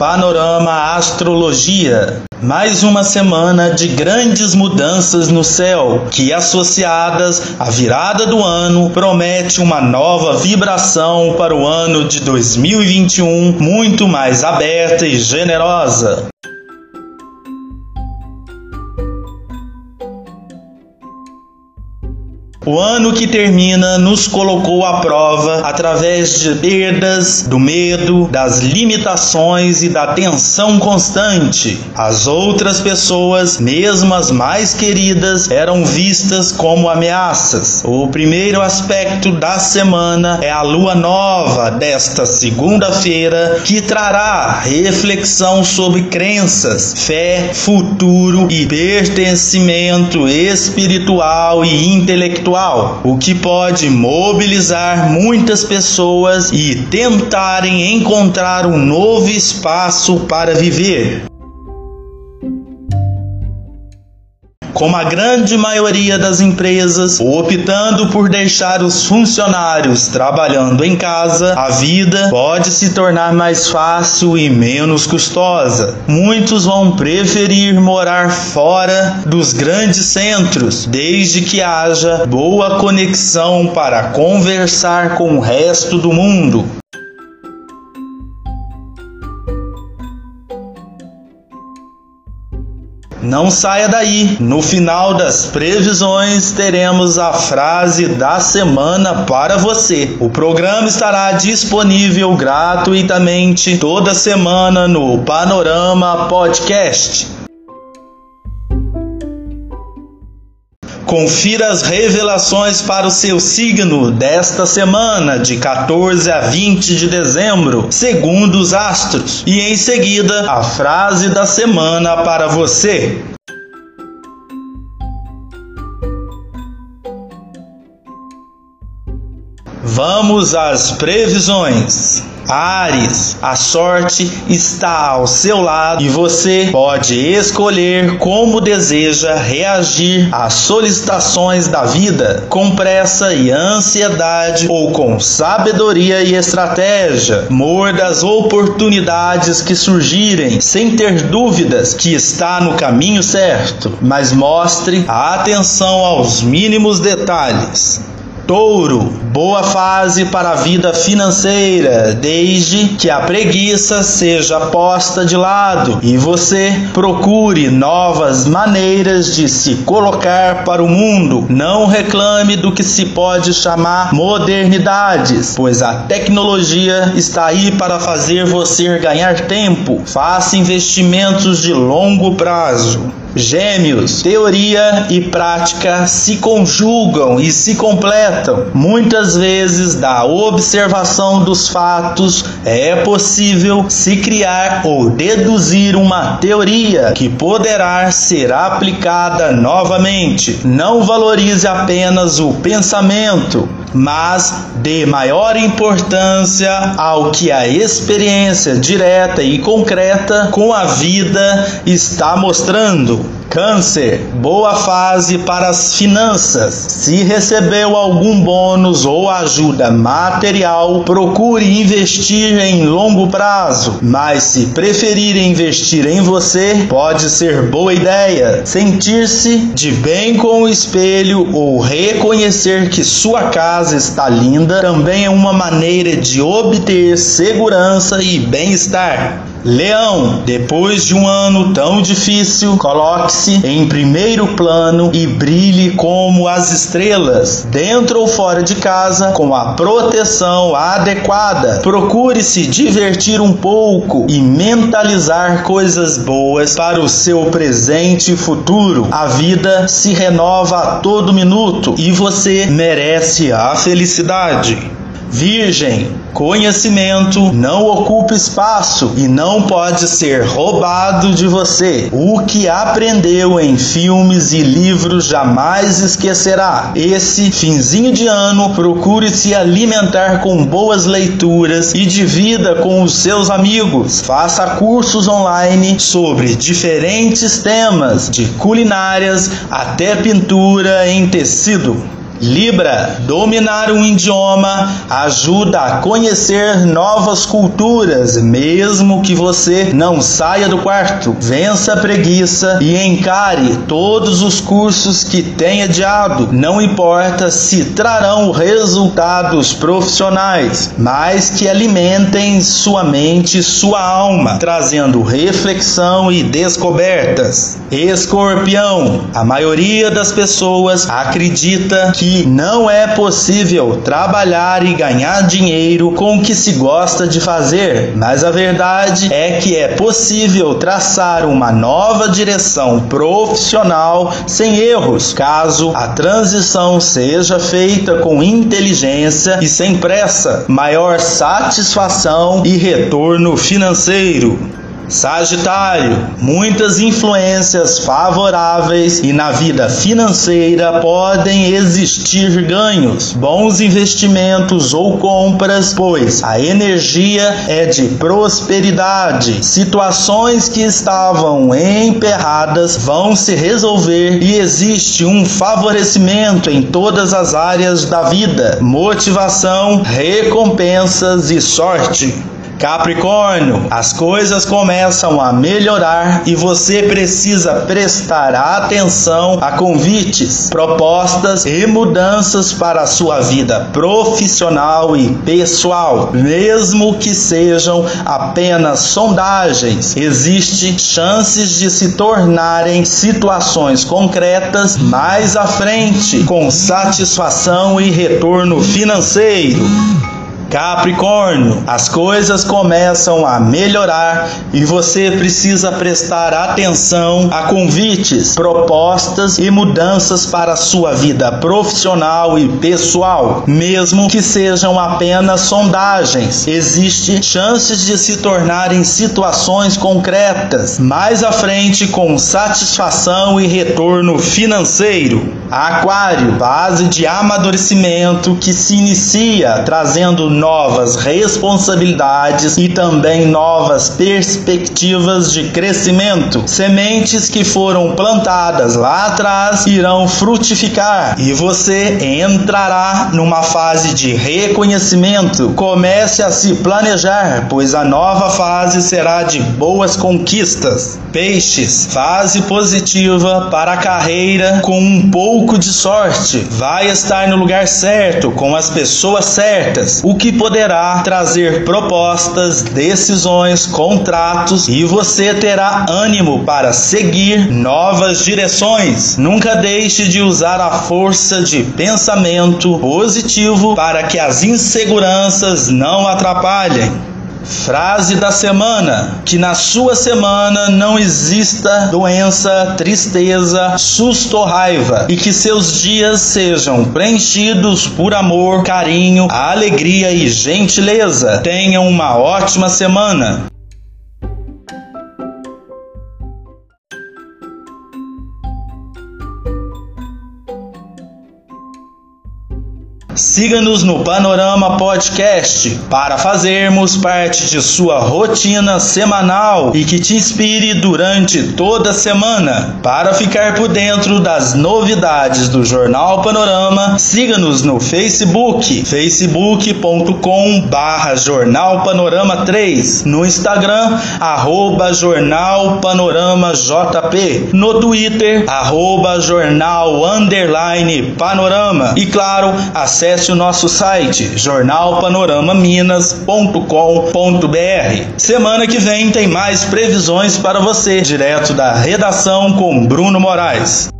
Panorama Astrologia. Mais uma semana de grandes mudanças no céu, que associadas à virada do ano, promete uma nova vibração para o ano de 2021, muito mais aberta e generosa. O ano que termina nos colocou à prova através de perdas, do medo, das limitações e da tensão constante. As outras pessoas, mesmo as mais queridas, eram vistas como ameaças. O primeiro aspecto da semana é a lua nova desta segunda-feira, que trará reflexão sobre crenças, fé, futuro e pertencimento espiritual e intelectual o que pode mobilizar muitas pessoas e tentarem encontrar um novo espaço para viver. Como a grande maioria das empresas, optando por deixar os funcionários trabalhando em casa, a vida pode se tornar mais fácil e menos custosa. Muitos vão preferir morar fora dos grandes centros, desde que haja boa conexão para conversar com o resto do mundo. Não saia daí. No final das previsões teremos a frase da semana para você. O programa estará disponível gratuitamente toda semana no Panorama Podcast. Confira as revelações para o seu signo desta semana, de 14 a 20 de dezembro, segundo os astros. E em seguida, a frase da semana para você. Vamos às previsões. Ares, a sorte está ao seu lado e você pode escolher como deseja reagir às solicitações da vida, com pressa e ansiedade ou com sabedoria e estratégia. Morda as oportunidades que surgirem, sem ter dúvidas que está no caminho certo, mas mostre a atenção aos mínimos detalhes. Touro, boa fase para a vida financeira, desde que a preguiça seja posta de lado e você procure novas maneiras de se colocar para o mundo. Não reclame do que se pode chamar modernidades, pois a tecnologia está aí para fazer você ganhar tempo. Faça investimentos de longo prazo. Gêmeos, teoria e prática se conjugam e se completam. Muitas vezes, da observação dos fatos, é possível se criar ou deduzir uma teoria que poderá ser aplicada novamente. Não valorize apenas o pensamento, mas dê maior importância ao que a experiência direta e concreta com a vida está mostrando. Câncer, boa fase para as finanças. Se recebeu algum bônus ou ajuda material, procure investir em longo prazo. Mas se preferir investir em você, pode ser boa ideia. Sentir-se de bem com o espelho ou reconhecer que sua casa está linda também é uma maneira de obter segurança e bem-estar. Leão, depois de um ano tão difícil, coloque-se em primeiro plano e brilhe como as estrelas, dentro ou fora de casa, com a proteção adequada. Procure se divertir um pouco e mentalizar coisas boas para o seu presente e futuro. A vida se renova a todo minuto e você merece a felicidade. Virgem, conhecimento não ocupa espaço e não pode ser roubado de você. O que aprendeu em filmes e livros jamais esquecerá. Esse finzinho de ano, procure se alimentar com boas leituras e divida com os seus amigos. Faça cursos online sobre diferentes temas, de culinárias até pintura em tecido. Libra, dominar um idioma ajuda a conhecer novas culturas, mesmo que você não saia do quarto. Vença a preguiça e encare todos os cursos que tem adiado. Não importa se trarão resultados profissionais, mas que alimentem sua mente e sua alma, trazendo reflexão e descobertas. Escorpião, a maioria das pessoas acredita que não é possível trabalhar e ganhar dinheiro com o que se gosta de fazer, mas a verdade é que é possível traçar uma nova direção profissional sem erros, caso a transição seja feita com inteligência e sem pressa, maior satisfação e retorno financeiro. Sagitário, muitas influências favoráveis e na vida financeira podem existir ganhos, bons investimentos ou compras, pois a energia é de prosperidade. Situações que estavam emperradas vão se resolver e existe um favorecimento em todas as áreas da vida: motivação, recompensas e sorte. Capricórnio, as coisas começam a melhorar e você precisa prestar atenção a convites, propostas e mudanças para a sua vida profissional e pessoal, mesmo que sejam apenas sondagens. Existem chances de se tornarem situações concretas mais à frente, com satisfação e retorno financeiro. Capricórnio, as coisas começam a melhorar e você precisa prestar atenção a convites, propostas e mudanças para a sua vida profissional e pessoal, mesmo que sejam apenas sondagens. Existem chances de se tornarem situações concretas mais à frente com satisfação e retorno financeiro. Aquário, fase de amadurecimento que se inicia trazendo novas responsabilidades e também novas perspectivas de crescimento. Sementes que foram plantadas lá atrás irão frutificar e você entrará numa fase de reconhecimento. Comece a se planejar, pois a nova fase será de boas conquistas. Peixes, fase positiva para a carreira com um pouco de sorte. Vai estar no lugar certo, com as pessoas certas. O que que poderá trazer propostas, decisões, contratos e você terá ânimo para seguir novas direções. Nunca deixe de usar a força de pensamento positivo para que as inseguranças não atrapalhem. Frase da semana: que na sua semana não exista doença, tristeza, susto ou raiva e que seus dias sejam preenchidos por amor, carinho, alegria e gentileza. Tenham uma ótima semana. Siga-nos no Panorama Podcast para fazermos parte de sua rotina semanal e que te inspire durante toda a semana. Para ficar por dentro das novidades do Jornal Panorama, siga-nos no Facebook, facebook.com barra Jornal Panorama 3, no Instagram, arroba Jornal Panorama JP, no Twitter, arroba Jornal Underline Panorama. E claro, acesse acesse o nosso site jornalpanoramaminas.com.br. Semana que vem tem mais previsões para você, direto da redação com Bruno Moraes.